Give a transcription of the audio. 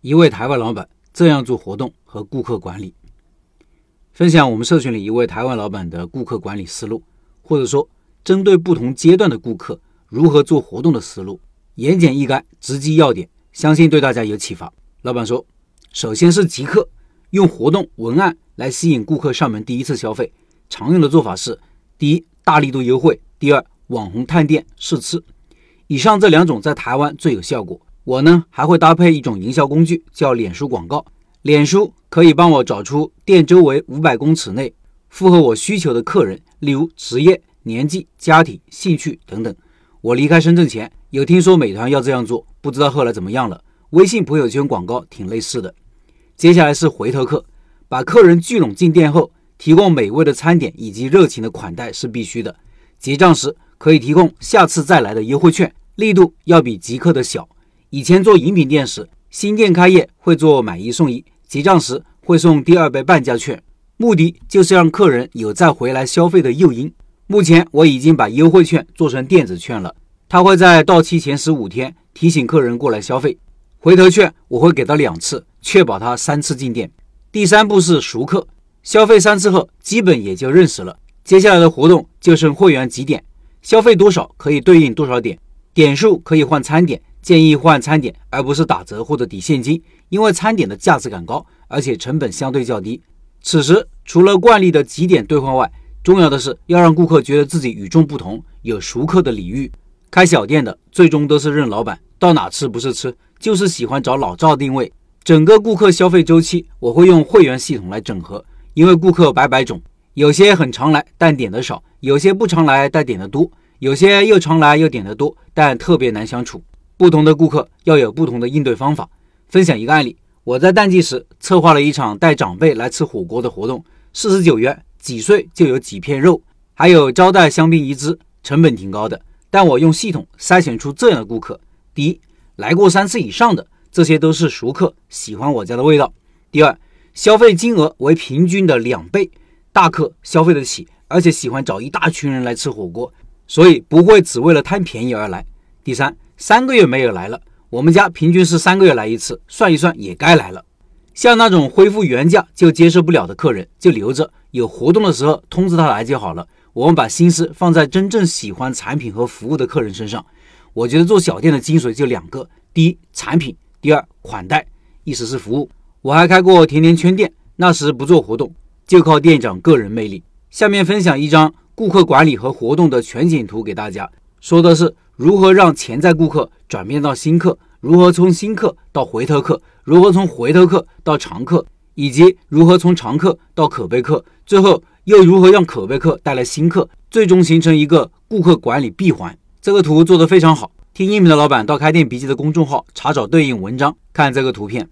一位台湾老板这样做活动和顾客管理。分享我们社群里一位台湾老板的顾客管理思路，或者说针对不同阶段的顾客如何做活动的思路，言简意赅，直击要点，相信对大家有启发。老板说，首先是即刻用活动文案来吸引顾客上门第一次消费，常用的做法是：第一，大力度优惠；第二，网红探店试吃。以上这两种在台湾最有效果。我呢还会搭配一种营销工具，叫脸书广告。脸书可以帮我找出店周围五百公尺内符合我需求的客人，例如职业、年纪、家庭、兴趣等等。我离开深圳前有听说美团要这样做，不知道后来怎么样了。微信朋友圈广告挺类似的。接下来是回头客，把客人聚拢进店后，提供美味的餐点以及热情的款待是必须的。结账时可以提供下次再来的优惠券。力度要比极客的小。以前做饮品店时，新店开业会做买一送一，结账时会送第二杯半价券，目的就是让客人有再回来消费的诱因。目前我已经把优惠券做成电子券了，它会在到期前十五天提醒客人过来消费。回头券我会给他两次，确保他三次进店。第三步是熟客，消费三次后基本也就认识了。接下来的活动就剩会员几点，消费多少可以对应多少点。点数可以换餐点，建议换餐点，而不是打折或者抵现金，因为餐点的价值感高，而且成本相对较低。此时除了惯例的几点兑换外，重要的是要让顾客觉得自己与众不同，有熟客的礼遇。开小店的最终都是认老板，到哪吃不是吃，就是喜欢找老赵定位。整个顾客消费周期，我会用会员系统来整合，因为顾客百百种，有些很常来但点的少，有些不常来但点的多。有些又常来又点的多，但特别难相处。不同的顾客要有不同的应对方法。分享一个案例：我在淡季时策划了一场带长辈来吃火锅的活动，四十九元，几岁就有几片肉，还有招待香槟一支，成本挺高的。但我用系统筛选出这样的顾客：第一，来过三次以上的，这些都是熟客，喜欢我家的味道；第二，消费金额为平均的两倍，大客消费得起，而且喜欢找一大群人来吃火锅。所以不会只为了贪便宜而来。第三，三个月没有来了，我们家平均是三个月来一次，算一算也该来了。像那种恢复原价就接受不了的客人，就留着，有活动的时候通知他来就好了。我们把心思放在真正喜欢产品和服务的客人身上。我觉得做小店的精髓就两个：第一，产品；第二，款待，意思是服务。我还开过甜甜圈店，那时不做活动，就靠店长个人魅力。下面分享一张。顾客管理和活动的全景图给大家，说的是如何让潜在顾客转变到新客，如何从新客到回头客，如何从回头客到常客，以及如何从常客到可悲客，最后又如何让可悲客带来新客，最终形成一个顾客管理闭环。这个图做得非常好，听音频的老板到开店笔记的公众号查找对应文章，看这个图片。